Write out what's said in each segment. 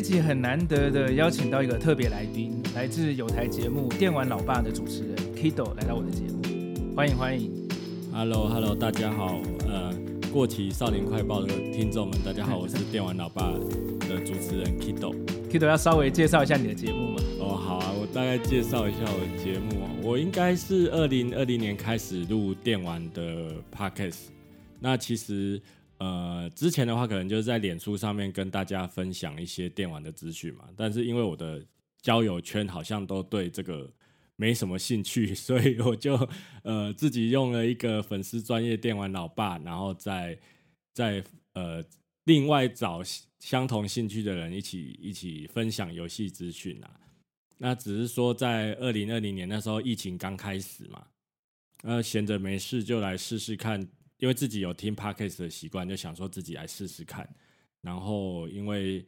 这集很难得的邀请到一个特别来宾，来自有台节目《电玩老爸》的主持人 Kido 来到我的节目，欢迎欢迎。Hello Hello，大家好，呃，过期少年快报的听众们，大家好，我是电玩老爸的主持人 Kido。Kido 要稍微介绍一下你的节目吗？哦，好啊，我大概介绍一下我的节目。我应该是二零二零年开始录电玩的 Podcast，那其实。呃，之前的话可能就是在脸书上面跟大家分享一些电玩的资讯嘛，但是因为我的交友圈好像都对这个没什么兴趣，所以我就呃自己用了一个粉丝专业电玩老爸，然后再再呃另外找相同兴趣的人一起一起分享游戏资讯啊。那只是说在二零二零年那时候疫情刚开始嘛，呃闲着没事就来试试看。因为自己有听 Podcast 的习惯，就想说自己来试试看。然后因为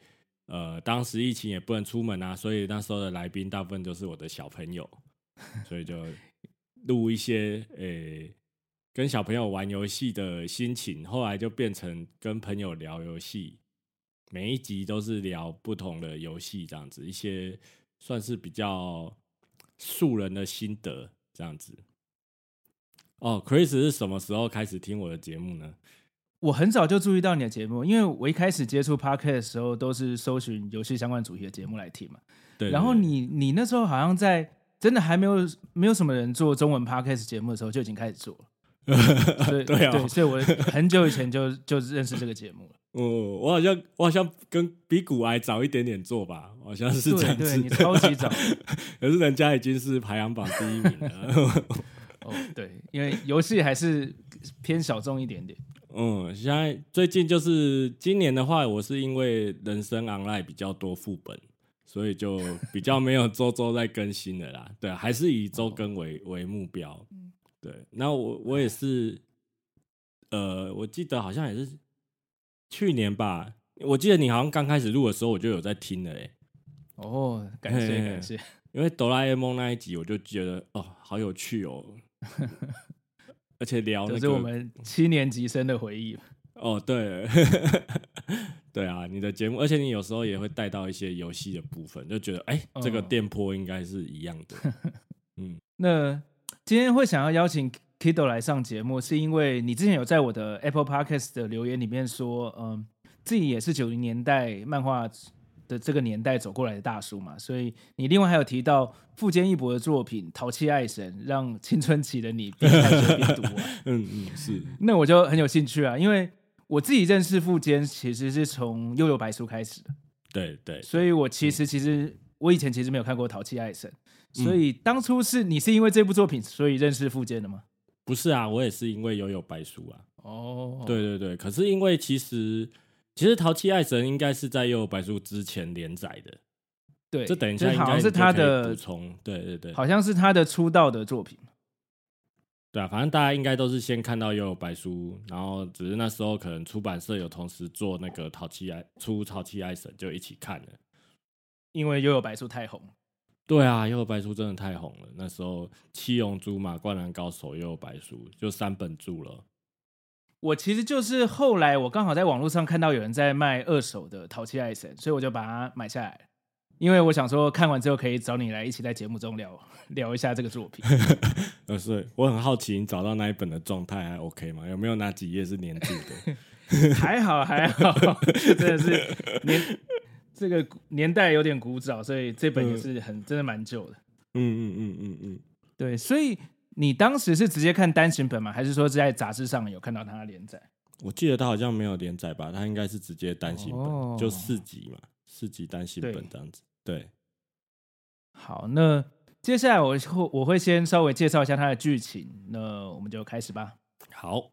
呃当时疫情也不能出门啊，所以那时候的来宾大部分都是我的小朋友，所以就录一些诶、欸、跟小朋友玩游戏的心情。后来就变成跟朋友聊游戏，每一集都是聊不同的游戏，这样子一些算是比较素人的心得，这样子。哦，Chris 是什么时候开始听我的节目呢？我很早就注意到你的节目，因为我一开始接触 Podcast 的时候，都是搜寻游戏相关主题的节目来听嘛。对，对，对。然后你你那时候好像在真的还没有没有什么人做中文 Podcast 节目的时候，就已经开始做了。对对啊，对，所以我很久以前就就认识这个节目了。哦，我好像我好像跟比古癌早一点点做吧，好像是这样子。对，对，你超级早，可是人家已经是排行榜第一名了。哦，对，因为游戏还是偏小众一点点。嗯，现在最近就是今年的话，我是因为人生 online 比较多副本，所以就比较没有周周在更新的啦。对，还是以周更为为目标。对，那我我也是，呃，我记得好像也是去年吧。我记得你好像刚开始录的时候，我就有在听了。哎，哦，感谢感谢。因为哆啦 A 梦那一集，我就觉得哦，好有趣哦。而且聊的、那个、是我们七年级生的回忆哦，对，对啊，你的节目，而且你有时候也会带到一些游戏的部分，就觉得哎，这个电波应该是一样的。嗯，那今天会想要邀请 Kido 来上节目，是因为你之前有在我的 Apple Podcast 的留言里面说，嗯，自己也是九零年代漫画。的这个年代走过来的大叔嘛，所以你另外还有提到富坚义博的作品《淘气爱神》，让青春期的你边看边读完。嗯嗯，是。那我就很有兴趣啊，因为我自己认识富坚其实是从《悠悠白书》开始的。对对。所以我其实其实我以前其实没有看过《淘气爱神》，所以当初是你是因为这部作品所以认识富坚的吗？不是啊，我也是因为《悠悠白书》啊。哦。对对对，可是因为其实。其实《淘气爱神》应该是在《幽游白书》之前连载的，对，这等一下应该是他的补充，对对对，好像是他的出道的作品，对啊，反正大家应该都是先看到《幽游白书》，然后只是那时候可能出版社有同时做那个《淘气爱》出《淘气爱神》，就一起看了，因为《幽游白书》太红，对啊，《幽游白书》真的太红了，那时候《七龙珠》嘛，《灌篮高手》《幽游白书》就三本著了。我其实就是后来我刚好在网络上看到有人在卖二手的《淘气爱神》，所以我就把它买下来。因为我想说看完之后可以找你来一起在节目中聊聊一下这个作品。呃，是，我很好奇你找到那一本的状态还 OK 吗？有没有哪几页是黏住的？还好还好，真的是年这个年代有点古早，所以这本也是很、嗯、真的蛮旧的。嗯嗯嗯嗯嗯，对，所以你当时是直接看单行本吗？还是说在杂志上有看到它的连载？我记得他好像没有连载吧，他应该是直接单行本，哦、就四集嘛，四集单行本这样子。对，对好，那接下来我会我会先稍微介绍一下它的剧情，那我们就开始吧。好。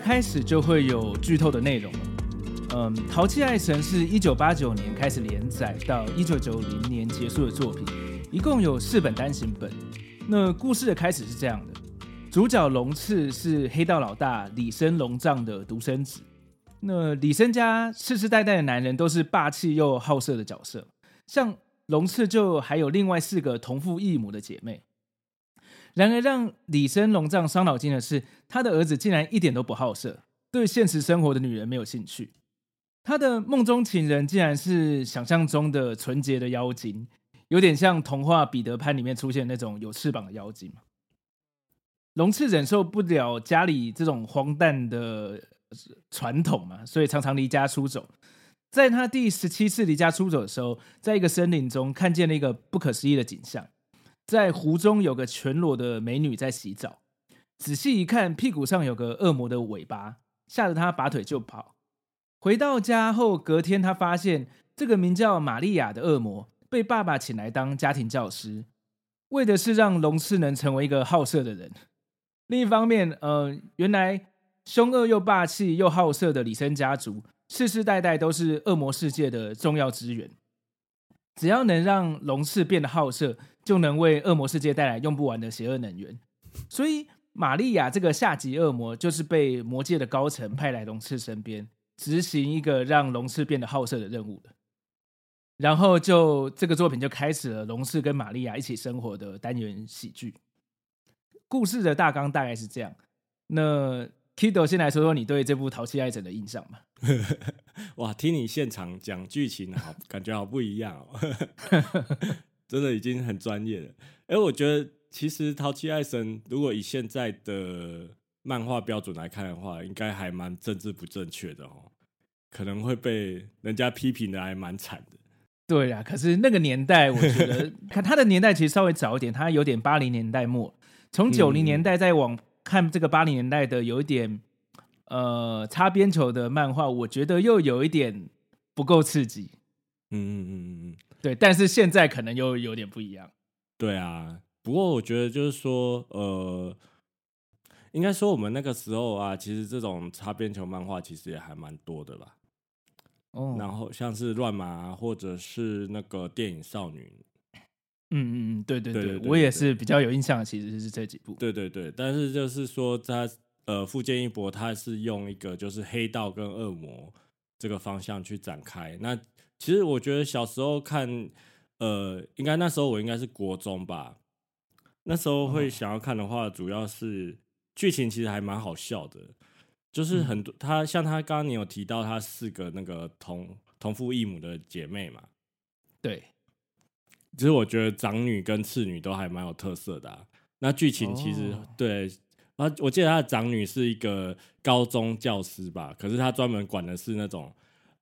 开始就会有剧透的内容了。嗯，《淘气爱神》是一九八九年开始连载到一九九零年结束的作品，一共有四本单行本。那故事的开始是这样的：主角龙次是黑道老大李生龙藏的独生子。那李生家世世代代的男人都是霸气又好色的角色，像龙次就还有另外四个同父异母的姐妹。然而，让李生龙藏伤脑筋的是，他的儿子竟然一点都不好色，对现实生活的女人没有兴趣。他的梦中情人竟然是想象中的纯洁的妖精，有点像童话《彼得潘》里面出现那种有翅膀的妖精。龙次忍受不了家里这种荒诞的传统嘛，所以常常离家出走。在他第十七次离家出走的时候，在一个森林中看见了一个不可思议的景象。在湖中有个全裸的美女在洗澡，仔细一看，屁股上有个恶魔的尾巴，吓得他拔腿就跑。回到家后，隔天他发现这个名叫玛利亚的恶魔被爸爸请来当家庭教师，为的是让龙次能成为一个好色的人。另一方面，呃，原来凶恶又霸气又好色的李森家族，世世代代都是恶魔世界的重要资源。只要能让龙次变得好色，就能为恶魔世界带来用不完的邪恶能源。所以，玛利亚这个下级恶魔就是被魔界的高层派来龙次身边，执行一个让龙次变得好色的任务的。然后就，这个作品就开始了龙次跟玛利亚一起生活的单元喜剧。故事的大纲大概是这样。那 Kido 先来说说你对这部《淘气爱神》的印象吧。哇，听你现场讲剧情，好，感觉好不一样哦。真的已经很专业了。哎、欸，我觉得其实《淘气爱神》如果以现在的漫画标准来看的话，应该还蛮政治不正确的哦，可能会被人家批评的还蛮惨的。对啊，可是那个年代，我觉得看他的年代其实稍微早一点，他有点八零年代末，从九零年代再往。看这个八零年代的有一点呃擦边球的漫画，我觉得又有一点不够刺激。嗯嗯嗯嗯嗯，对。但是现在可能又有点不一样。对啊，不过我觉得就是说，呃，应该说我们那个时候啊，其实这种擦边球漫画其实也还蛮多的吧。哦。然后像是乱麻，或者是那个电影少女。嗯嗯嗯，对对对，我也是比较有印象的，其实是这几部。对对对，但是就是说他呃，富坚义博他是用一个就是黑道跟恶魔这个方向去展开。那其实我觉得小时候看，呃，应该那时候我应该是国中吧，那时候会想要看的话，主要是剧情其实还蛮好笑的，就是很多他像他刚刚你有提到他四个那个同同父异母的姐妹嘛，对。其实我觉得长女跟次女都还蛮有特色的啊。那剧情其实对啊，我记得他的长女是一个高中教师吧，可是他专门管的是那种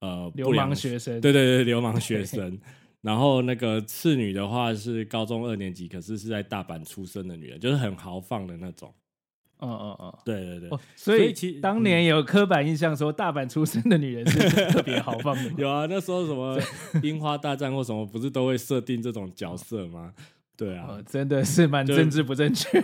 呃流氓学生。对对对，流氓 学生。然后那个次女的话是高中二年级，可是是在大阪出生的女人，就是很豪放的那种。嗯嗯嗯，对对对，哦、所以其实当年有刻板印象说大阪出生的女人是 特别豪放的。有啊，那时候什么 樱花大战或什么，不是都会设定这种角色吗？对啊，哦、真的是蛮政治不正确。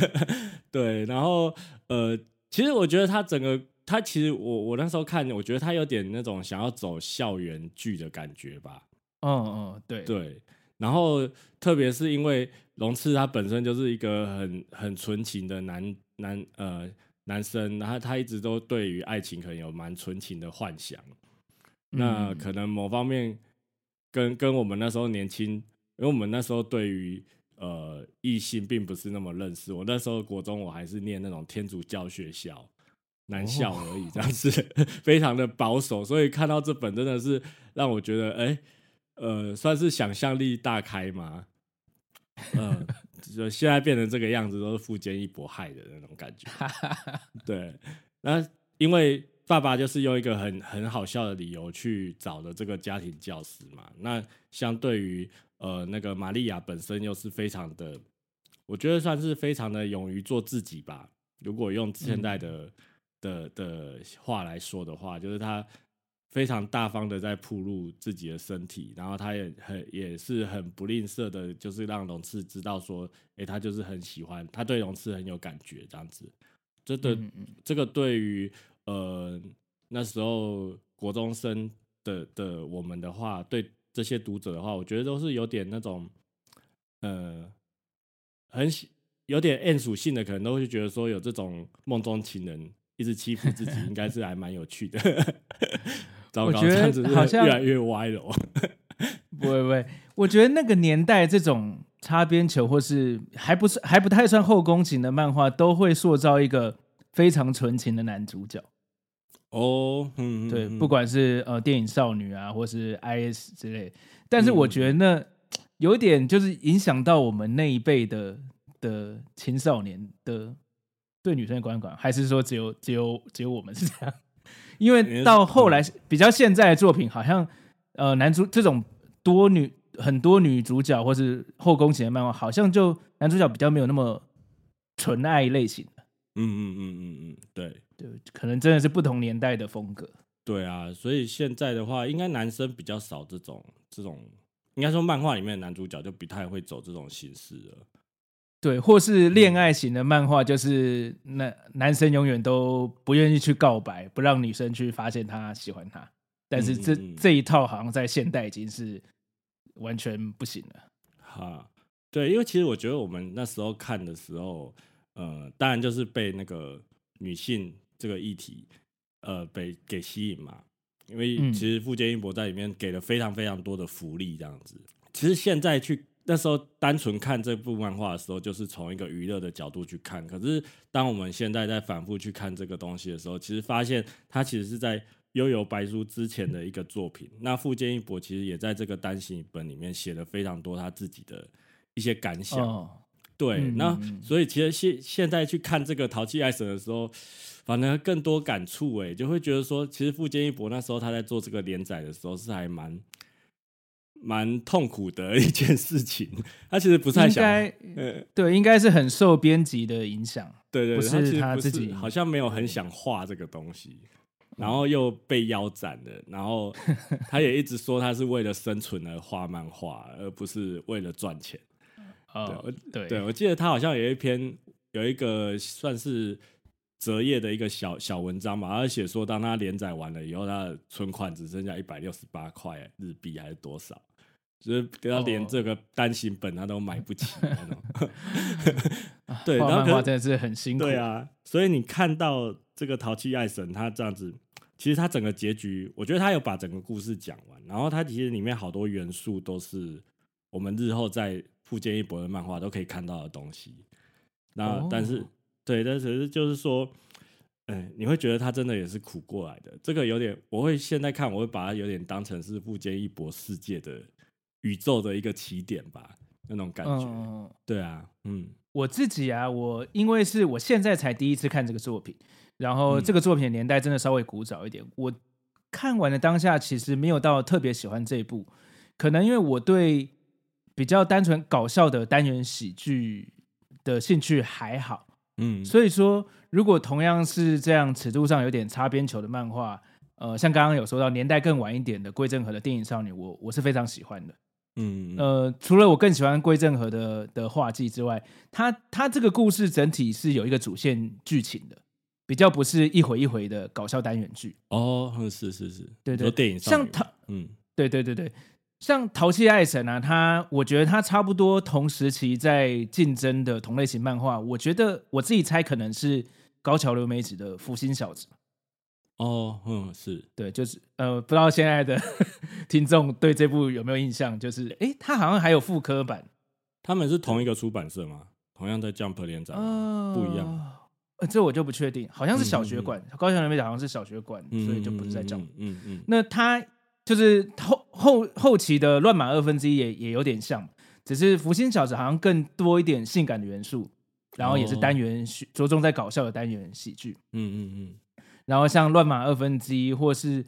对，然后呃，其实我觉得他整个他其实我我那时候看，我觉得他有点那种想要走校园剧的感觉吧。嗯嗯，对对。然后特别是因为龙次他本身就是一个很很纯情的男。男呃男生，然后他一直都对于爱情可能有蛮纯情的幻想，那可能某方面跟跟我们那时候年轻，因为我们那时候对于呃异性并不是那么认识。我那时候国中我还是念那种天主教学校，男校而已，这样子、哦、非常的保守。所以看到这本真的是让我觉得，哎、欸，呃，算是想象力大开嘛。嗯、呃，就现在变成这个样子，都是富坚义博害的那种感觉。对，那因为。爸爸就是用一个很很好笑的理由去找的这个家庭教师嘛。那相对于呃那个玛利亚本身又是非常的，我觉得算是非常的勇于做自己吧。如果用现在的、嗯、的的话来说的话，就是他非常大方的在铺露自己的身体，然后他也很也是很不吝啬的，就是让龙次知道说，哎，他就是很喜欢，他对龙次很有感觉这样子。这对这个对于。呃，那时候国中生的的我们的话，对这些读者的话，我觉得都是有点那种，呃，很喜有点 N 属性的，可能都会觉得说有这种梦中情人一直欺负自己，应该是还蛮有趣的。糟糕，这样子好像越来越歪了。不会不会，我觉得那个年代这种擦边球或是还不是还不太算后宫情的漫画，都会塑造一个非常纯情的男主角。哦，嗯，对，不管是呃电影少女啊，或是 IS 之类，但是我觉得那有一点就是影响到我们那一辈的的青少年的对女生的观感，还是说只有只有只有我们是这样？因为到后来比较现在的作品，好像呃男主这种多女很多女主角或是后宫型的漫画，好像就男主角比较没有那么纯爱类型的。嗯嗯嗯嗯嗯，对。对，可能真的是不同年代的风格。对啊，所以现在的话，应该男生比较少这种这种，应该说漫画里面的男主角就不太会走这种形式了。对，或是恋爱型的漫画，就是那男生永远都不愿意去告白，不让女生去发现他喜欢他。但是这嗯嗯嗯这一套好像在现代已经是完全不行了。哈，对，因为其实我觉得我们那时候看的时候，呃，当然就是被那个女性。这个议题，呃，被给吸引嘛？因为其实富坚义博在里面给了非常非常多的福利，这样子。其实现在去那时候单纯看这部漫画的时候，就是从一个娱乐的角度去看。可是当我们现在在反复去看这个东西的时候，其实发现它其实是在《悠游白书》之前的一个作品。那富坚义博其实也在这个单行本里面写了非常多他自己的一些感想。哦、对，嗯、那所以其实现现在去看这个《淘气爱神》的时候。反而更多感触哎，就会觉得说，其实富坚义博那时候他在做这个连载的时候是还蛮蛮痛苦的一件事情。他其实不太想，呃，对，应该是很受编辑的影响。对对，不是他自己好像没有很想画这个东西，然后又被腰斩了，然后他也一直说他是为了生存而画漫画，而不是为了赚钱。哦，对，对，我记得他好像有一篇有一个算是。折页的一个小小文章嘛，而且说当他连载完了以后，他的存款只剩下一百六十八块日币还是多少？就是给他连这个单行本他都买不起那种。对，画漫画真的是很辛苦。对啊，所以你看到这个淘气爱神他这样子，其实他整个结局，我觉得他有把整个故事讲完，然后他其实里面好多元素都是我们日后在富坚义博的漫画都可以看到的东西。那但是。对，但是就是说，哎，你会觉得他真的也是苦过来的。这个有点，我会现在看，我会把它有点当成是富坚义博世界的宇宙的一个起点吧，那种感觉。嗯、对啊，嗯，我自己啊，我因为是我现在才第一次看这个作品，然后这个作品的年代真的稍微古早一点。嗯、我看完的当下，其实没有到特别喜欢这一部，可能因为我对比较单纯搞笑的单元喜剧的兴趣还好。嗯，所以说，如果同样是这样尺度上有点擦边球的漫画，呃，像刚刚有说到年代更晚一点的桂正和的电影少女，我我是非常喜欢的。嗯，呃，除了我更喜欢桂正和的的画技之外，他他这个故事整体是有一个主线剧情的，比较不是一回一回的搞笑单元剧。哦，是是是，对对，电影像他，嗯，对对对对。像淘气爱神啊，他我觉得他差不多同时期在竞争的同类型漫画，我觉得我自己猜可能是高桥留美子的《福星小子》。哦，嗯，是对，就是呃，不知道现在的 听众对这部有没有印象？就是哎，它好像还有复刻版。他们是同一个出版社吗？同样在 Jump 连载？呃，不一样。呃，这我就不确定，好像是小学馆，高桥留美子好像是小学馆，嗯、所以就不是在 Jump。嗯嗯。嗯嗯那他就是后后后期的乱码二分之一也也有点像，只是福星小子好像更多一点性感的元素，然后也是单元着重在搞笑的单元喜剧。嗯嗯嗯。然后像乱码二分之一，或是。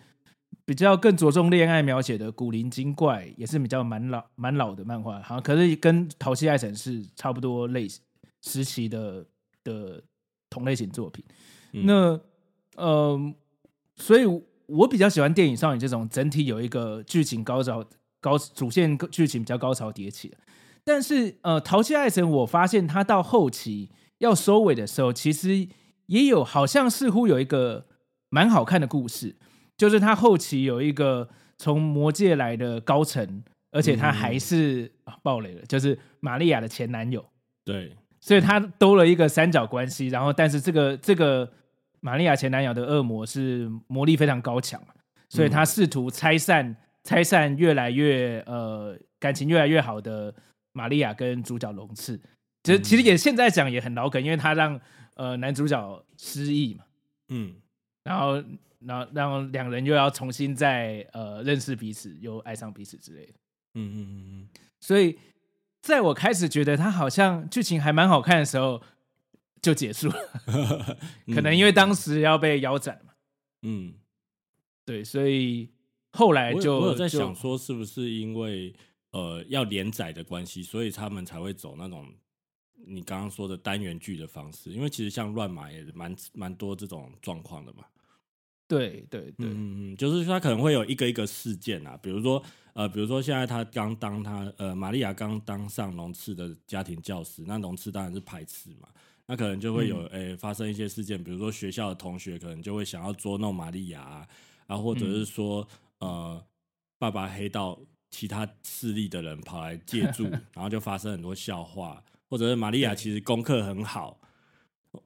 比较更着重恋爱描写的《古灵精怪》也是比较蛮老蛮老的漫画，好像可是跟《淘气爱神》是差不多类时期的的同类型作品。嗯、那呃，所以我比较喜欢电影少女这种整体有一个剧情高潮高主线剧情比较高潮迭起的。但是呃，《淘气爱神》我发现它到后期要收尾的时候，其实也有好像似乎有一个蛮好看的故事。就是他后期有一个从魔界来的高层，而且他还是、嗯啊、暴雷了，就是玛利亚的前男友。对，所以他兜了一个三角关系。然后，但是这个这个玛利亚前男友的恶魔是魔力非常高强，所以他试图拆散拆散越来越呃感情越来越好的玛利亚跟主角龙次。其实其实也现在讲也很老梗，因为他让呃男主角失忆嘛。嗯，然后。然后，然后两人又要重新再呃认识彼此，又爱上彼此之类的。嗯嗯嗯嗯。所以，在我开始觉得他好像剧情还蛮好看的时候，就结束了。可能因为当时要被腰斩嘛。嗯。对，所以后来就我，我有在想说，是不是因为呃要连载的关系，所以他们才会走那种你刚刚说的单元剧的方式？因为其实像乱码也蛮蛮多这种状况的嘛。对对对，嗯嗯，就是他可能会有一个一个事件啊，比如说呃，比如说现在他刚当他呃，玛利亚刚当上龙次的家庭教师，那龙次当然是排斥嘛，那可能就会有诶、嗯。欸、发生一些事件，比如说学校的同学可能就会想要捉弄玛利亚啊，然后或者是说、嗯、呃，爸爸黑道其他势力的人跑来借 住，然后就发生很多笑话，或者是玛利亚其实功课很好，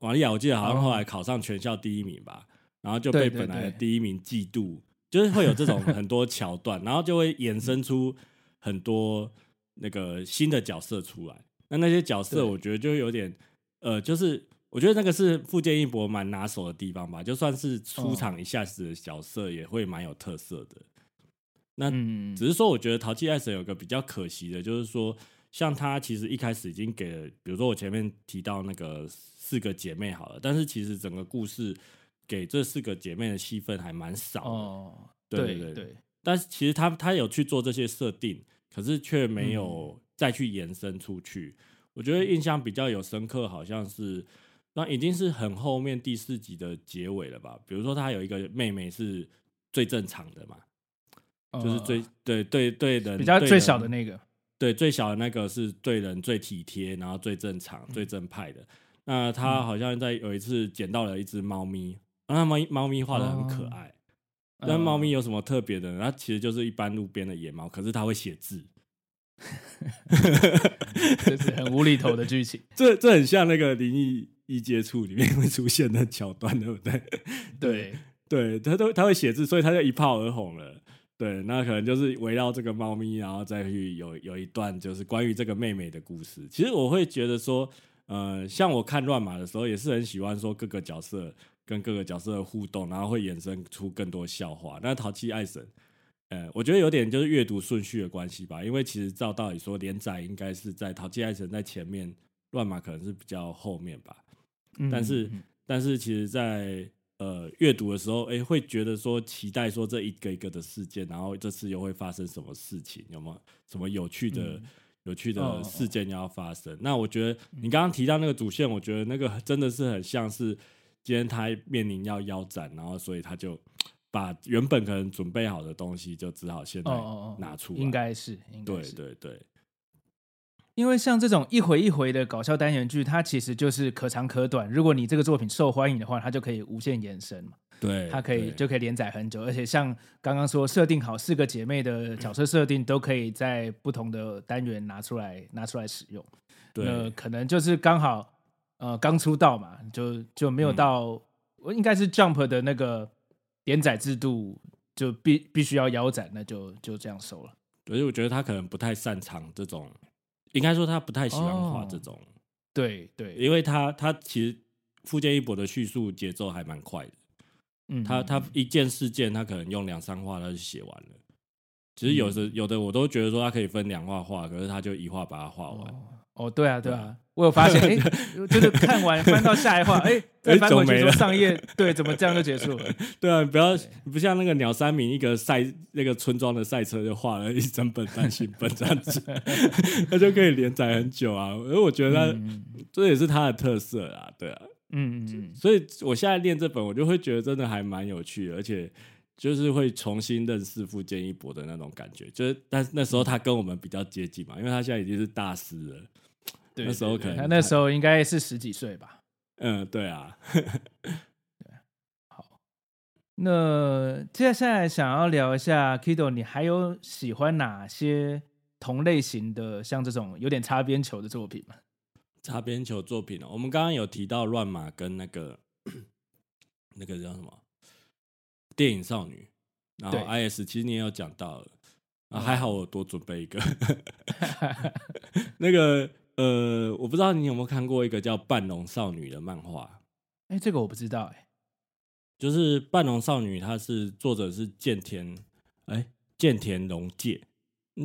玛利亚我记得好像后来考上全校第一名吧。然后就被本来的第一名嫉妒，就是会有这种很多桥段，然后就会衍生出很多那个新的角色出来。那那些角色，我觉得就有点，呃，就是我觉得那个是富坚义博蛮拿手的地方吧。就算是出场一下子的角色，也会蛮有特色的。那只是说，我觉得淘气爱神有个比较可惜的，就是说，像他其实一开始已经给了，比如说我前面提到那个四个姐妹好了，但是其实整个故事。给这四个姐妹的戏份还蛮少哦，对对对，但是其实他他有去做这些设定，可是却没有再去延伸出去。嗯、我觉得印象比较有深刻，好像是那已经是很后面第四集的结尾了吧？比如说他有一个妹妹是最正常的嘛，哦、就是最对对对人比较最小的那个，对最小的那个是对人最体贴，然后最正常、最正派的。那他好像在有一次捡到了一只猫咪。那猫猫咪画的很可爱，但、哦、猫咪有什么特别的？它其实就是一般路边的野猫，可是它会写字，这是很无厘头的剧情。这这很像那个《灵异一接触》里面会出现的桥段，对不对？对对，他都他会写字，所以他就一炮而红了。对，那可能就是围绕这个猫咪，然后再去有有一段就是关于这个妹妹的故事。其实我会觉得说，呃，像我看乱马的时候，也是很喜欢说各个角色。跟各个角色的互动，然后会衍生出更多笑话。那淘气爱神，呃，我觉得有点就是阅读顺序的关系吧。因为其实照道理说，连载应该是在淘气爱神在前面，乱马可能是比较后面吧。嗯、但是，但是其实在，在呃阅读的时候，哎，会觉得说期待说这一个一个的事件，然后这次又会发生什么事情？有没有什么有趣的、嗯、有趣的事件要发生？哦、那我觉得你刚刚提到那个主线，我觉得那个真的是很像是。今天他面临要腰斩，然后所以他就把原本可能准备好的东西，就只好现在拿出来。应该是，应该是，对对对。因为像这种一回一回的搞笑单元剧，它其实就是可长可短。如果你这个作品受欢迎的话，它就可以无限延伸嘛。对，它可以就可以连载很久。而且像刚刚说设定好四个姐妹的角色设定，都可以在不同的单元拿出来拿出来使用。对，那可能就是刚好。呃，刚出道嘛，就就没有到，我、嗯、应该是 Jump 的那个连载制度就必必须要腰斩，那就就这样收了。所以我觉得他可能不太擅长这种，应该说他不太喜欢画这种。哦、对对，因为他他其实富坚义博的叙述节奏还蛮快的。嗯，他他一件事件，他可能用两三话他就写完了。其实有时、嗯、有的我都觉得说他可以分两画画，可是他就一画把它画完。哦哦，对啊，对啊，我有发现，哎，就是看完翻到下一话，哎，再翻回去说上页，对，怎么这样就结束了？对啊，不要不像那个鸟山明一个赛那个村庄的赛车就画了一整本单行本这样子，他就可以连载很久啊。因为我觉得他这也是他的特色啊，对啊，嗯嗯，所以我现在练这本，我就会觉得真的还蛮有趣的，而且就是会重新认识富坚一博的那种感觉。就是，但是那时候他跟我们比较接近嘛，因为他现在已经是大师了。对，那时候可能他那时候应该是十几岁吧。嗯，对啊。对，好。那接下来想要聊一下，Kido，你还有喜欢哪些同类型的，像这种有点擦边球的作品吗？擦边球作品哦，我们刚刚有提到乱马跟那个 那个叫什么电影少女，然后 IS，其实你也有讲到了啊，还好我多准备一个 那个。呃，我不知道你有没有看过一个叫《半龙少女》的漫画？哎，这个我不知道哎。就是《半龙少女》，它是作者是剑田，哎，剑田龙介。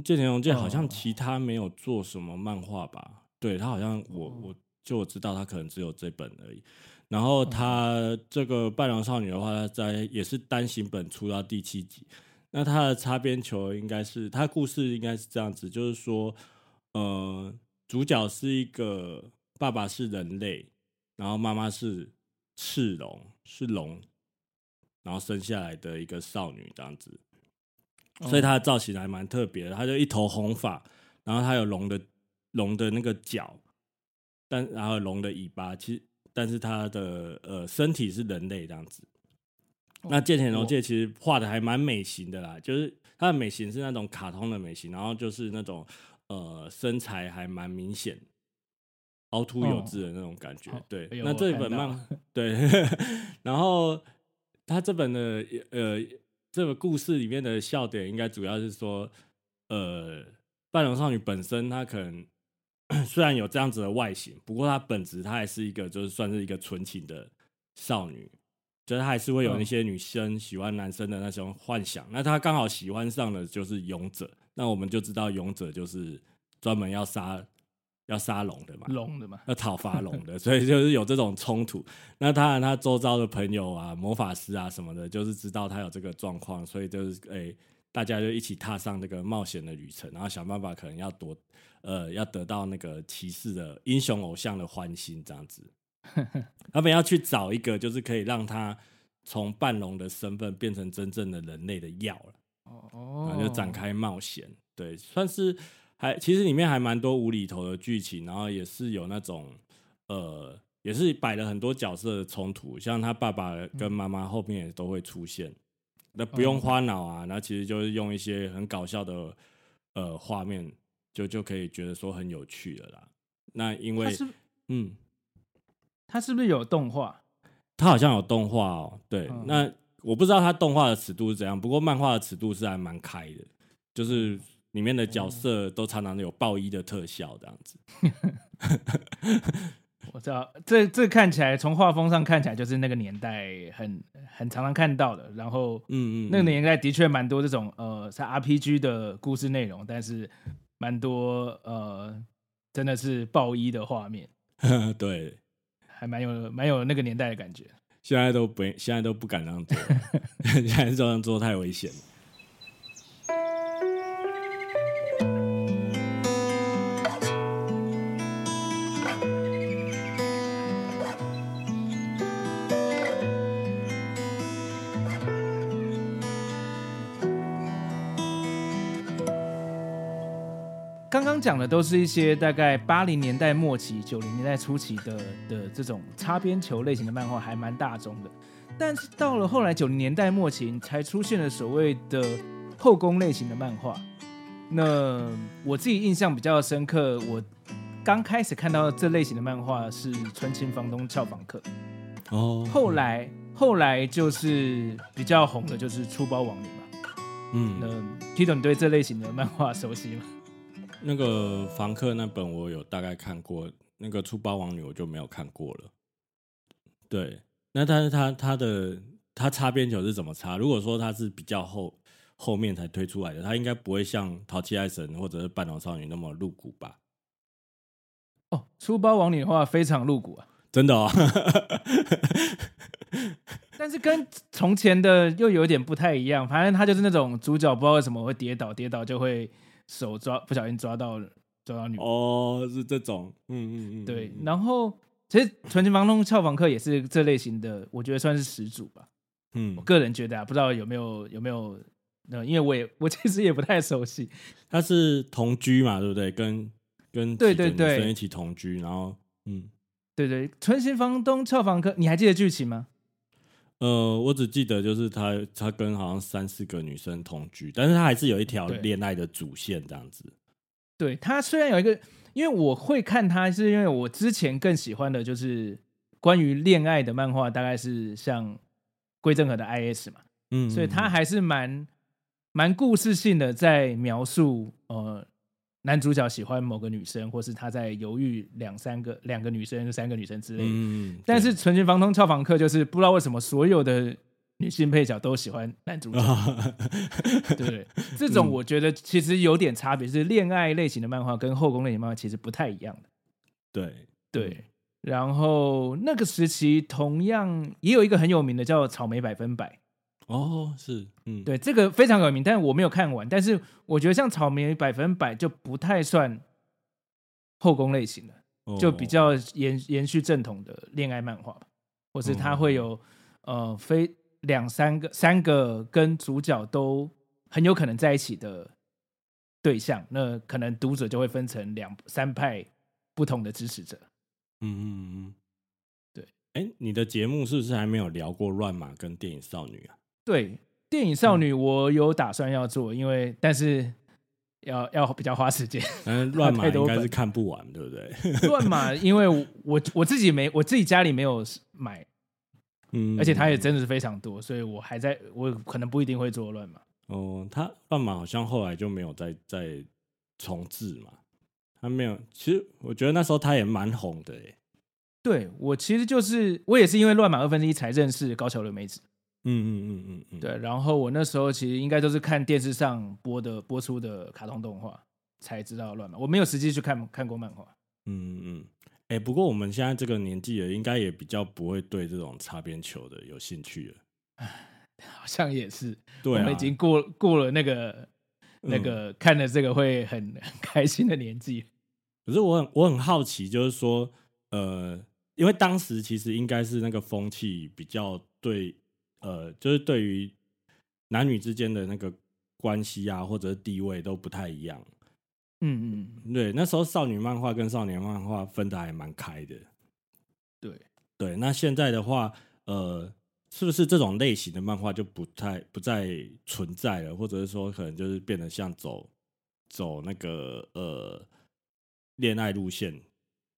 剑田龙介好像其他没有做什么漫画吧？哦、对，他好像我我就我知道他可能只有这本而已。然后他这个《半龙少女》的话，他在也是单行本出到第七集。那他的擦边球应该是他故事应该是这样子，就是说，呃。主角是一个爸爸是人类，然后妈妈是赤龙，是龙，然后生下来的一个少女这样子，所以她的造型还蛮特别的。她就一头红发，然后她有龙的龙的那个角，但然后龙的尾巴，其实但是她的呃身体是人类这样子。那剑田龙介其实画的还蛮美型的啦，就是她的美型是那种卡通的美型，然后就是那种。呃，身材还蛮明显，凹凸有致的那种感觉。哦、对，那这本漫，对，然后他这本的呃，这个故事里面的笑点，应该主要是说，呃，半龙少女本身她可能 虽然有这样子的外形，不过她本质她还是一个就是算是一个纯情的少女，就是她还是会有那些女生喜欢男生的那种幻想。嗯、那她刚好喜欢上的就是勇者。那我们就知道勇者就是专门要杀要杀龙的嘛，龙的嘛，要讨伐龙的，所以就是有这种冲突。那当然，他周遭的朋友啊、魔法师啊什么的，就是知道他有这个状况，所以就是诶、欸，大家就一起踏上这个冒险的旅程，然后想办法可能要夺呃要得到那个骑士的英雄偶像的欢心这样子。他们要去找一个就是可以让他从半龙的身份变成真正的人类的药了。哦，然后就展开冒险，对，算是还其实里面还蛮多无厘头的剧情，然后也是有那种呃，也是摆了很多角色的冲突，像他爸爸跟妈妈后面也都会出现，那不用花脑啊，那其实就是用一些很搞笑的呃画面，就就可以觉得说很有趣了啦。那因为嗯，他是不是有动画？他好像有动画哦，对，那。我不知道他动画的尺度是怎样，不过漫画的尺度是还蛮开的，就是里面的角色都常常有爆衣的特效这样子。我知道，这这看起来从画风上看起来就是那个年代很很常常看到的，然后嗯嗯，那个年代的确蛮多这种呃是 RPG 的故事内容，但是蛮多呃真的是爆衣的画面，对，还蛮有蛮有那个年代的感觉。现在都不，现在都不敢这样做，现在这样做太危险了。讲的都是一些大概八零年代末期、九零年代初期的的这种擦边球类型的漫画，还蛮大众的。但是到了后来九零年代末期，才出现了所谓的后宫类型的漫画。那我自己印象比较深刻，我刚开始看到这类型的漫画是《纯情房东俏房客》。哦，后来后来就是比较红的就是《出包王女》嘛。嗯，那 Tito 你对这类型的漫画熟悉吗？那个房客那本我有大概看过，那个《出包王女》我就没有看过了。对，那但是他他的他擦边球是怎么擦？如果说他是比较后后面才推出来的，他应该不会像《淘气爱神》或者是《半岛少女》那么露骨吧？哦，《出包王女》的话非常露骨啊，真的哦。但是跟从前的又有点不太一样，反正他就是那种主角不知道为什么会跌倒，跌倒就会手抓不小心抓到抓到女哦，是这种，嗯嗯嗯，对。然后其实《纯情房东俏房客》也是这类型的，我觉得算是始祖吧。嗯，我个人觉得啊，不知道有没有有没有，那因为我也我其实也不太熟悉。他是同居嘛，对不对？跟跟对对对，跟一起同居，然后嗯，对对，《纯情房东俏房客》，你还记得剧情吗？呃，我只记得就是他他跟好像三四个女生同居，但是他还是有一条恋爱的主线这样子。对，他虽然有一个，因为我会看他，是因为我之前更喜欢的就是关于恋爱的漫画，大概是像归正和的 IS 嘛，嗯，所以他还是蛮蛮故事性的，在描述呃。男主角喜欢某个女生，或是他在犹豫两三个两个女生、三个女生之类的。嗯，但是《纯情房东俏房客》就是不知道为什么所有的女性配角都喜欢男主角。哦、对，这种我觉得其实有点差别，就是恋爱类型的漫画跟后宫类型漫画其实不太一样的。对对，然后那个时期同样也有一个很有名的叫《草莓百分百》。哦，是，嗯，对，这个非常有名，但是我没有看完。但是我觉得像《草莓百分百》就不太算后宫类型的，哦、就比较延延续正统的恋爱漫画吧，或是它会有、哦、呃非两三个三个跟主角都很有可能在一起的对象，那可能读者就会分成两三派不同的支持者。嗯嗯嗯，对。哎，你的节目是不是还没有聊过乱马跟电影少女啊？对，电影少女我有打算要做，因为但是要要比较花时间。嗯，乱码应该是看不完，对不对？乱码，因为我我自己没，我自己家里没有买，嗯，而且它也真的是非常多，所以我还在，我可能不一定会做乱码。哦，他乱码好像后来就没有再再重置嘛，他没有。其实我觉得那时候他也蛮红的，哎。对，我其实就是我也是因为乱码二分之一才认识高桥留美子。嗯嗯嗯嗯嗯，对。然后我那时候其实应该都是看电视上播的播出的卡通动画才知道乱马，我没有实际去看看过漫画。嗯嗯，哎、欸，不过我们现在这个年纪了，应该也比较不会对这种擦边球的有兴趣了。好像也是，对、啊，我们已经过过了那个那个看了这个会很 很开心的年纪。可是我很我很好奇，就是说，呃，因为当时其实应该是那个风气比较对。呃，就是对于男女之间的那个关系啊，或者地位都不太一样。嗯嗯，对，那时候少女漫画跟少年漫画分的还蛮开的。对对，那现在的话，呃，是不是这种类型的漫画就不太不再存在了，或者是说可能就是变得像走走那个呃恋爱路线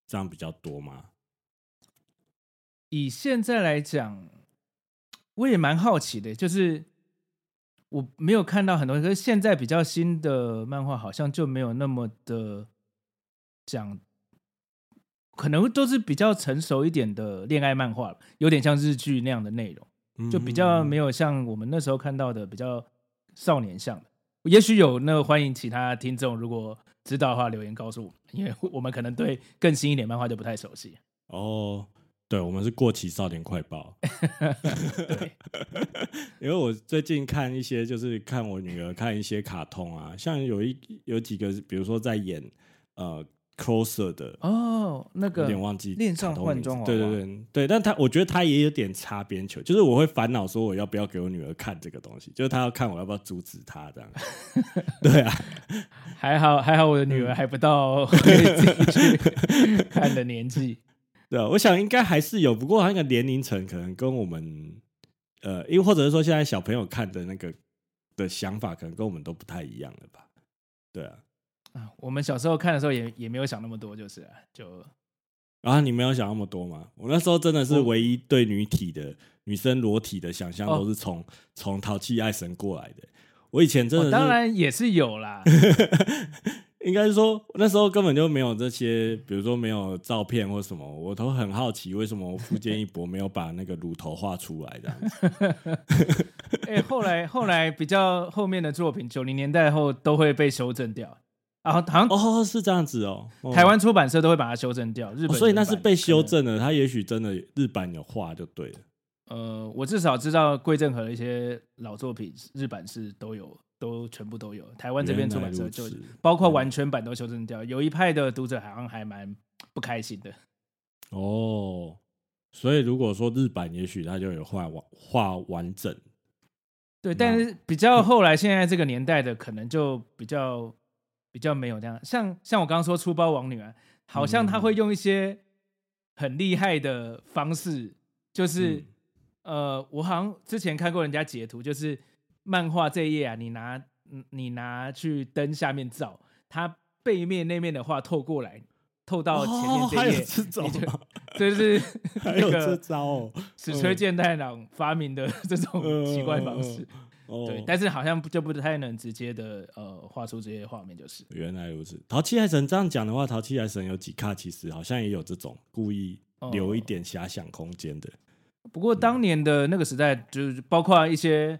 这样比较多吗？以现在来讲。我也蛮好奇的，就是我没有看到很多，可是现在比较新的漫画好像就没有那么的讲，可能都是比较成熟一点的恋爱漫画，有点像日剧那样的内容，就比较没有像我们那时候看到的比较少年向的。也许有那个欢迎其他听众，如果知道的话留言告诉我，因为我们可能对更新一点漫画就不太熟悉哦。对，我们是过期少年快报。对，因为我最近看一些，就是看我女儿看一些卡通啊，像有一有几个，比如说在演呃 Closer 的哦，那个有点忘记恋上换装，对对对对，但他我觉得他也有点擦边球，就是我会烦恼说我要不要给我女儿看这个东西，就是他要看我要不要阻止他这样。对啊，还好还好，我的女儿还不到 可以自己去看的年纪。对啊，我想应该还是有，不过那个年龄层可能跟我们，呃，因为或者是说现在小朋友看的那个的想法，可能跟我们都不太一样了吧？对啊，啊，我们小时候看的时候也也没有想那么多，就是、啊、就然后你没有想那么多吗？我那时候真的是唯一对女体的女生裸体的想象，都是从从《淘气爱神》过来的。我以前真的当然也是有啦，应该是说那时候根本就没有这些，比如说没有照片或什么，我都很好奇为什么富坚义博没有把那个乳头画出来这样子。哎、欸，后来后来比较后面的作品，九零年代后都会被修正掉，啊好像哦是这样子哦，哦台湾出版社都会把它修正掉，日本、哦、所以那是被修正了，他也许真的日版有画就对了。呃，我至少知道桂正和的一些老作品，日版是都有，都全部都有。台湾这边出版社就包括完全版都修正掉，嗯、有一派的读者好像还蛮不开心的。哦，所以如果说日版，也许他就有画完画完整。对，但是比较后来现在这个年代的，可能就比较比较没有这样。像像我刚刚说出包王女啊，好像他会用一些很厉害的方式，就是。嗯呃，我好像之前看过人家截图，就是漫画这一页啊，你拿你拿去灯下面照，它背面那面的画透过来，透到前面这页，你就就是 那个招哦，矢吹健太郎发明的这种奇怪方式，对，但是好像就不太能直接的呃画出这些画面，就是。原来如此。淘气海神这样讲的话，淘气海神有几卡其实好像也有这种故意留一点遐想空间的。不过当年的那个时代，就是包括一些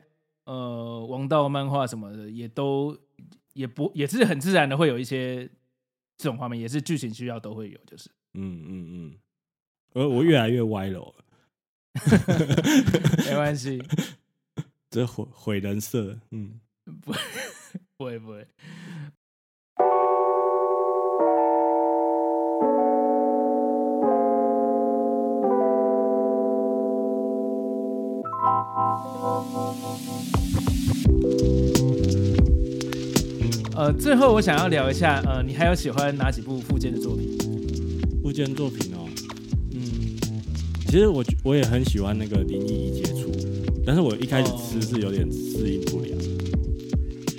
呃王道漫画什么的，也都也不也是很自然的会有一些这种画面，也是剧情需要都会有，就是。嗯嗯嗯，我我越来越歪了，没关系，这毁毁人设，嗯，不不会不会。呃，最后我想要聊一下，呃，你还有喜欢哪几部富坚的作品？富坚作品哦，嗯，其实我我也很喜欢那个《灵异一接触》，但是我一开始吃是有点适应不了。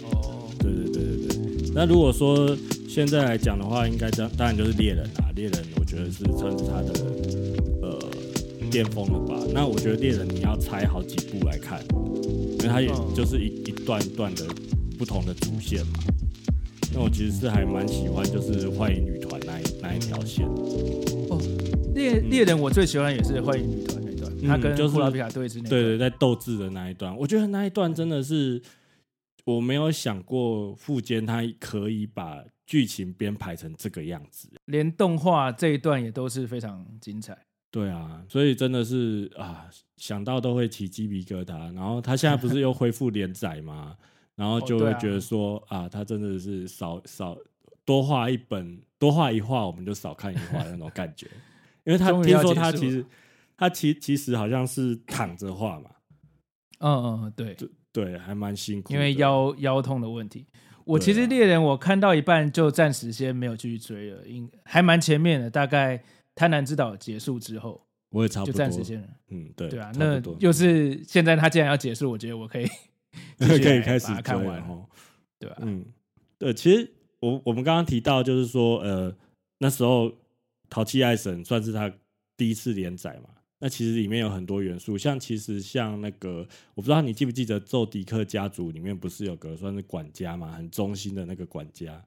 哦，对对对对对。那如果说现在来讲的话，应该当当然就是猎人啊，猎人我觉得是算是他的呃巅峰了吧。那我觉得猎人你要拆好几部来看，因为它也就是一一段一段的不同的主线嘛。那我其实是还蛮喜欢，就是幻影女团那一那一条线。哦，猎猎人我最喜欢也是幻影女团那一段，他跟库拉皮卡对峙那段。对对，在斗智的那一段，我觉得那一段真的是我没有想过富坚他可以把剧情编排成这个样子，连动画这一段也都是非常精彩。对啊，所以真的是啊，想到都会起鸡皮疙瘩。然后他现在不是又恢复连载吗？然后就会觉得说、哦、啊，啊，他真的是少少多画一本，多画一画，我们就少看一画那种感觉。因为他听说他其实他其其实好像是躺着画嘛。嗯嗯，对对，还蛮辛苦。因为腰腰痛的问题，我其实猎人我看到一半就暂时先没有继续追了，因还蛮前面的，大概贪婪之岛结束之后，我也差不多就暂时先。嗯，对对啊，那又是现在他既然要结束，我觉得我可以。可以开始看完哦，对吧？嗯，对，其实我我们刚刚提到，就是说，呃，那时候淘气爱神算是他第一次连载嘛。那其实里面有很多元素，像其实像那个，我不知道你记不记得，宙迪克家族里面不是有个算是管家嘛，很忠心的那个管家。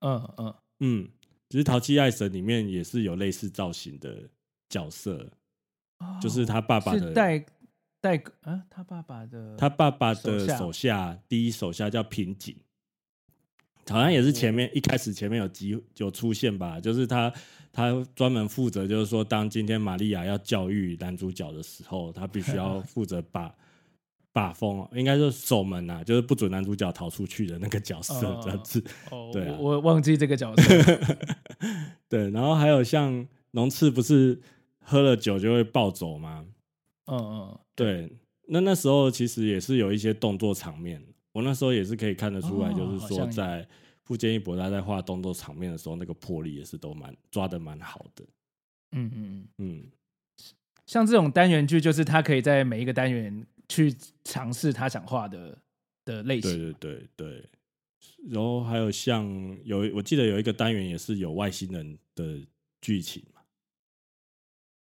嗯嗯嗯，其实淘气爱神里面也是有类似造型的角色，哦、就是他爸爸的带。带啊，他爸爸的他爸爸的手下第一手下叫平井，好像也是前面一开始前面有机有出现吧，就是他他专门负责，就是说当今天玛利亚要教育男主角的时候，他必须要 负责把把风，应该是守门呐，就是不准男主角逃出去的那个角色这样子。哦，对啊，我忘记这个角色。对，然后还有像龙次不是喝了酒就会暴走吗？嗯嗯，对，那那时候其实也是有一些动作场面，我那时候也是可以看得出来，就是说在富坚义博他在画动作场面的时候，那个魄力也是都蛮抓的蛮好的。嗯嗯嗯，像这种单元剧，就是他可以在每一个单元去尝试他想画的的类型。对对对对，然后还有像有我记得有一个单元也是有外星人的剧情嘛。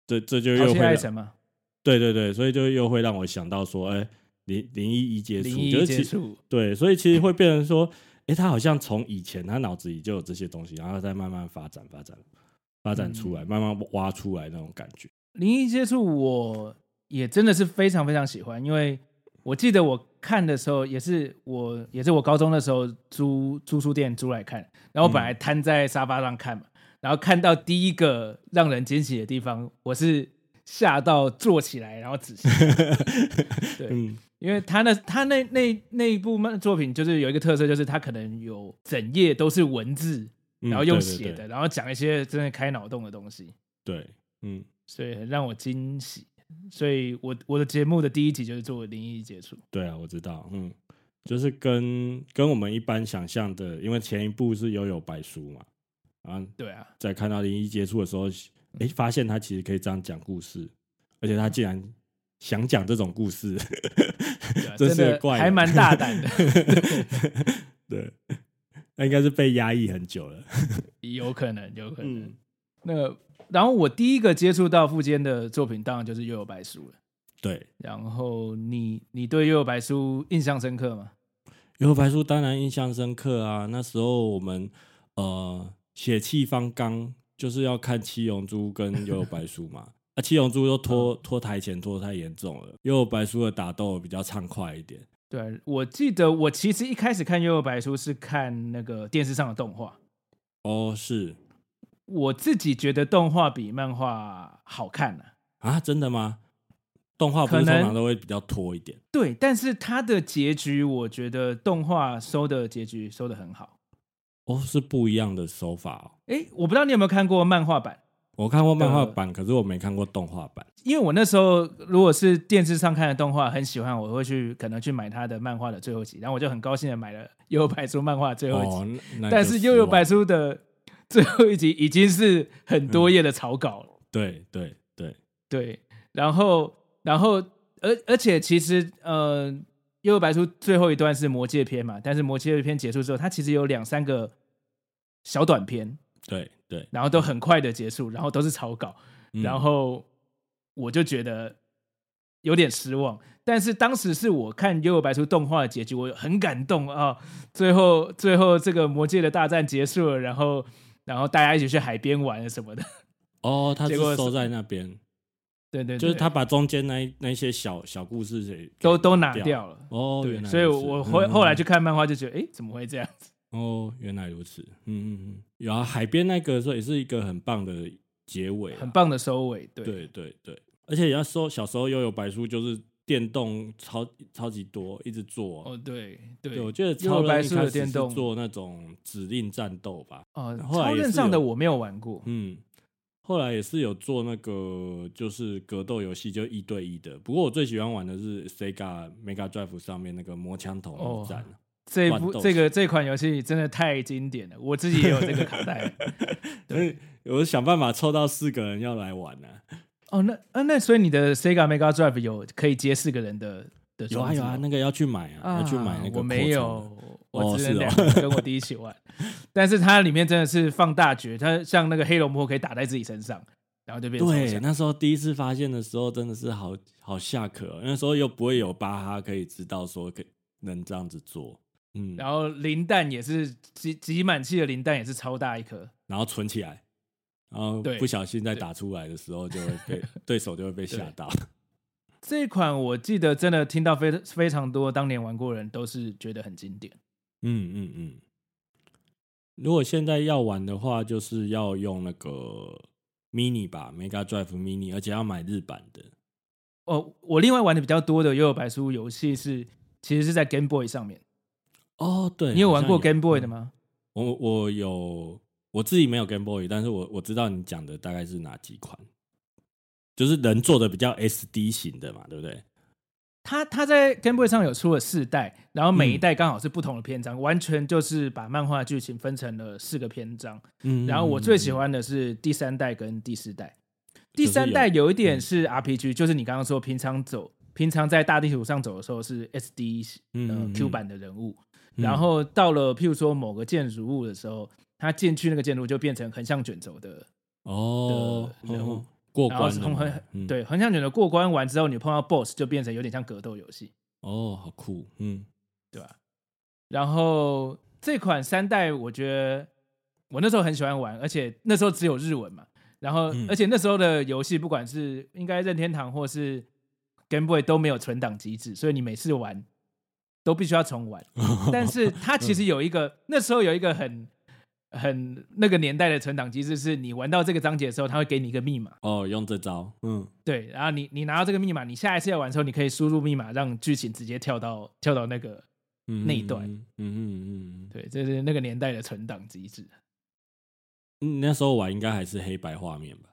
这这就又会爱神嘛，对对对，所以就又会让我想到说，哎，灵灵异一接触，灵异接触，对，所以其实会变成说，哎，他好像从以前他脑子里就有这些东西，然后再慢慢发展发展发展出来，嗯、慢慢挖出来那种感觉。灵异接触我也真的是非常非常喜欢，因为我记得我看的时候也是我也是我高中的时候租租书店租来看，然后我本来瘫在沙发上看嘛。嗯然后看到第一个让人惊喜的地方，我是吓到坐起来，然后仔细。对，嗯、因为他那他那那那一部漫作品，就是有一个特色，就是他可能有整页都是文字，然后用写的，嗯、对对对，然后讲一些真的开脑洞的东西。对，嗯，所以很让我惊喜。所以我我的节目的第一集就是做灵异接触。对啊，我知道，嗯，就是跟跟我们一般想象的，因为前一部是悠悠白书嘛。啊，对啊，在看到灵异接触的时候，哎，发现他其实可以这样讲故事，而且他竟然想讲这种故事，真是怪，还蛮大胆的。对，那应该是被压抑很久了，有可能，有可能。嗯、那个，然后我第一个接触到富坚的作品，当然就是《幽游白书》了。对，然后你你对《幽游白书》印象深刻吗？《幽游白书》当然印象深刻啊，那时候我们呃。血气方刚就是要看七龙珠跟 幽游白书嘛，啊，七龙珠都拖拖台前拖太严重了，幽游白书的打斗比较畅快一点。对，我记得我其实一开始看幽游白书是看那个电视上的动画。哦，是，我自己觉得动画比漫画好看呢。啊，真的吗？动画不是通常都会比较拖一点。对，但是它的结局，我觉得动画收的结局收的很好。哦，是不一样的手法哦。哎，我不知道你有没有看过漫画版？我看过漫画版，可是我没看过动画版。因为我那时候如果是电视上看的动画很喜欢，我会去可能去买他的漫画的最后集，然后我就很高兴的买了《幽游白书》漫画最后一集。哦、但是《幽游白书》的最后一集已经是很多页的草稿了。嗯、对对对对，然后然后而而且其实呃。《幽游白书》最后一段是魔界篇嘛？但是魔界篇结束之后，它其实有两三个小短片，对对，然后都很快的结束，然后都是草稿，嗯、然后我就觉得有点失望。但是当时是我看《幽游白书》动画的结局，我很感动啊！最后最后这个魔界的大战结束了，然后然后大家一起去海边玩什么的。哦，他 是收在那边。对，对对，就是他把中间那那些小小故事给都都拿掉了哦，对，所以我后、嗯、后来去看漫画就觉得，哎，怎么会这样子？哦，原来如此，嗯嗯嗯，然后海边那个时候也是一个很棒的结尾，很棒的收尾，对。对对对，而且要说小时候又有白书就是电动超超级多，一直做哦，对对，对，我觉得幽游白书的电动做那种指令战斗吧，哦，超任上的我没有玩过，嗯。后来也是有做那个，就是格斗游戏，就一对一的。不过我最喜欢玩的是 Sega Mega Drive 上面那个魔枪头战。哦、这一部这个这款游戏真的太经典了，我自己也有这个卡带。所以我想办法凑到四个人要来玩呢、啊。哦，那啊那所以你的 Sega Mega Drive 有可以接四个人的的？有啊有啊，那个要去买啊，啊要去买那个。我没有。我只能两个跟我弟一起玩，但是它里面真的是放大绝，它像那个黑龙波可以打在自己身上，然后就变成。对，那时候第一次发现的时候，真的是好好下课。那时候又不会有巴哈可以知道说可以能这样子做，嗯。然后磷弹也是集集满气的磷弹也是超大一颗，然后存起来，然后不小心再打出来的时候就会被 对手就会被吓到。这一款我记得真的听到非非常多当年玩过的人都是觉得很经典。嗯嗯嗯，如果现在要玩的话，就是要用那个 mini 吧，Mega Drive Mini，而且要买日版的。哦，我另外玩的比较多的幽游白书游戏是，其实是在 Game Boy 上面。哦，对，你有玩过 Game Boy 的吗？我我有，我自己没有 Game Boy，但是我我知道你讲的大概是哪几款，就是人做的比较 SD 型的嘛，对不对？他他在 Game Boy 上有出了四代，然后每一代刚好是不同的篇章，嗯、完全就是把漫画剧情分成了四个篇章。嗯，然后我最喜欢的是第三代跟第四代。第三代有一点是 RPG，就是你刚刚说平常走，平常在大地图上走的时候是 SD 呃 Q 版的人物，然后到了譬如说某个建筑物的时候，他进去那个建筑就变成横向卷轴的哦的人物。过关的横横、嗯、对横向卷轴过关完之后，你碰到 BOSS 就变成有点像格斗游戏。哦，好酷，嗯，对吧？然后这款三代，我觉得我那时候很喜欢玩，而且那时候只有日文嘛。然后，嗯、而且那时候的游戏，不管是应该任天堂或是 Game Boy 都没有存档机制，所以你每次玩都必须要重玩。但是它其实有一个，那时候有一个很很那个年代的存档机制，是你玩到这个章节的时候，他会给你一个密码。哦，用这招，嗯，对。然后你你拿到这个密码，你下一次要玩的时候，你可以输入密码，让剧情直接跳到跳到那个那一段。嗯嗯嗯嗯，对，这是那个年代的存档机制。嗯，那时候玩应该还是黑白画面吧？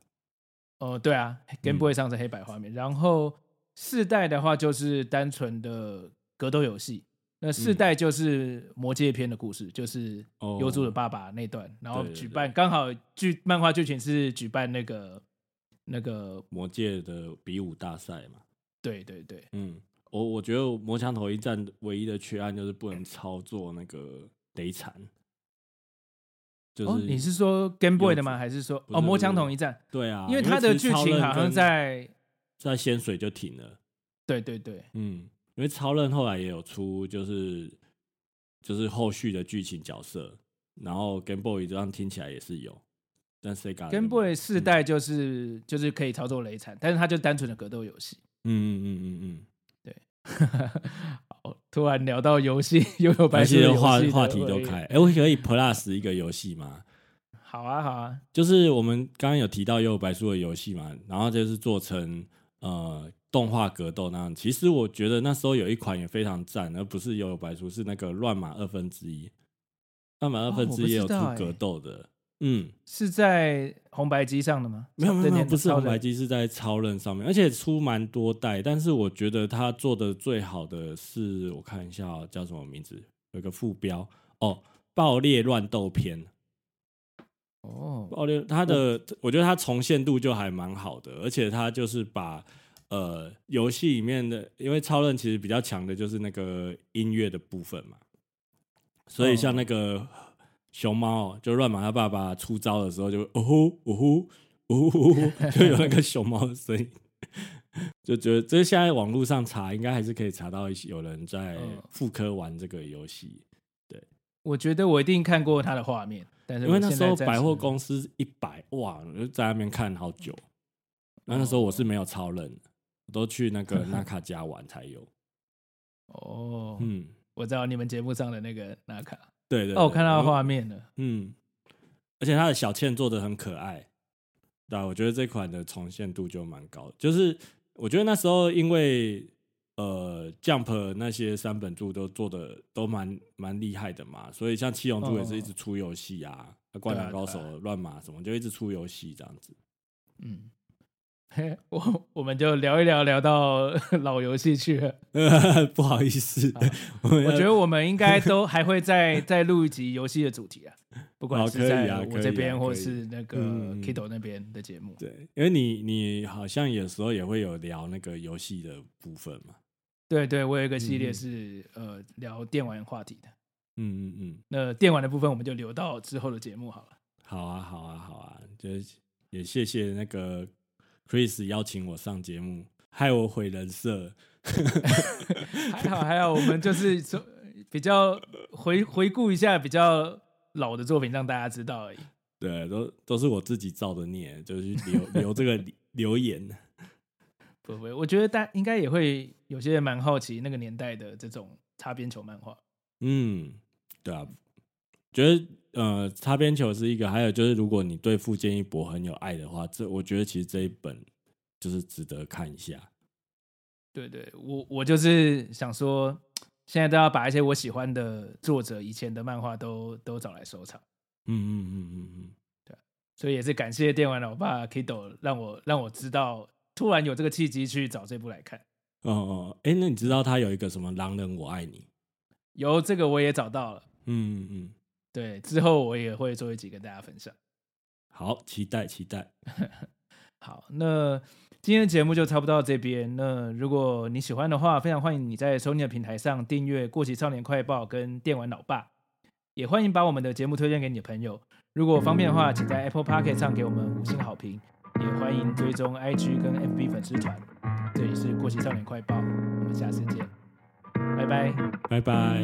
哦，对啊，Game Boy 上是黑白画面。嗯、然后四代的话就是单纯的格斗游戏。那四代就是魔界篇的故事，嗯、就是幽助的爸爸那段，哦、然后举办刚好剧漫画剧情是举办那个那个魔界的比武大赛嘛。对对对，嗯，我我觉得魔枪头一战唯一的缺憾就是不能操作那个雷残。就是、哦，你是说 Game Boy 的吗？还是说是哦魔枪统一战？对啊，因为它的剧情好像在在仙水就停了。对对对，嗯，因为超人后来也有出，就是就是后续的剧情角色，然后 Game Boy 这样听起来也是有，但 Sega Game Boy 四代就是、嗯、就是可以操作雷惨，但是它就单纯的格斗游戏。嗯嗯嗯嗯嗯，对。突然聊到游戏，又有白书的话话题都开。哎、欸，我可以 Plus 一个游戏吗？好啊，好啊。就是我们刚刚有提到幽游白书的游戏嘛，然后就是做成呃动画格斗那样。其实我觉得那时候有一款也非常赞，而不是幽游白书，是那个乱马二分之一。乱马二分之一也有出格斗的。嗯，是在红白机上的吗？没有没有，不是红白机，是在超人上面，而且出蛮多代。但是我觉得他做的最好的是，我看一下、喔、叫什么名字，有个副标哦，《爆裂乱斗篇》。哦，爆裂，它的我觉得它重现度就还蛮好的，而且它就是把呃游戏里面的，因为超人其实比较强的就是那个音乐的部分嘛，所以像那个。哦熊猫就乱马他爸爸出招的时候就哦呼哦呼哦呼，就有那个熊猫的声音，就觉得这现在网络上查应该还是可以查到一些有人在复刻玩这个游戏。对，我觉得我一定看过他的画面，但是因为那时候百货公司一百哇，我就在那边看好久。那那时候我是没有超任，我都去那个纳卡家玩才有。哦，嗯，我知道你们节目上的那个纳卡。对，对对，哦，我看到画面了，嗯，而且他的小倩做的很可爱，对，我觉得这款的重现度就蛮高的。就是我觉得那时候因为呃，Jump 那些三本柱都做的都蛮蛮厉害的嘛，所以像七龙珠也是一直出游戏啊，哦、灌篮高手、乱码什么就一直出游戏这样子，嗯。我我们就聊一聊，聊到 老游戏去了。不好意思，我觉得我们应该都还会再再录一集游戏的主题啊，不管是在我这边或是那个 Kido 那边的节目。对，因为你你好像有时候也会有聊那个游戏的部分嘛。对对，我有一个系列是呃聊电玩话题的。嗯嗯嗯，那电玩的部分我们就留到之后的节目好了。好啊好啊好啊，就也谢谢那个。Chris 邀请我上节目，害我毁人设。还好还好，我们就是说比较回回顾一下比较老的作品，让大家知道而已。对，都都是我自己造的孽，就是留 留这个留言。不不，我觉得大家应该也会有些人蛮好奇那个年代的这种擦边球漫画。嗯，对啊，觉得。呃，擦边球是一个，还有就是，如果你对富坚义博很有爱的话，这我觉得其实这一本就是值得看一下。对对，我我就是想说，现在都要把一些我喜欢的作者以前的漫画都都找来收藏。嗯嗯嗯嗯嗯，对，所以也是感谢电玩老爸 Kido 让我让我知道，突然有这个契机去找这部来看。哦哦，哎，那你知道他有一个什么狼人我爱你？有这个我也找到了。嗯嗯嗯。对，之后我也会做一集跟大家分享。好，期待期待。好，那今天的节目就差不多到这边。那如果你喜欢的话，非常欢迎你在收听的平台上订阅《过期少年快报》跟《电玩老爸》，也欢迎把我们的节目推荐给你的朋友。如果方便的话，请在 Apple Podcast 上给我们五星好评。也欢迎追踪 IG 跟 FB 粉丝团。这里是过期少年快报，我们下次见，拜拜，拜拜。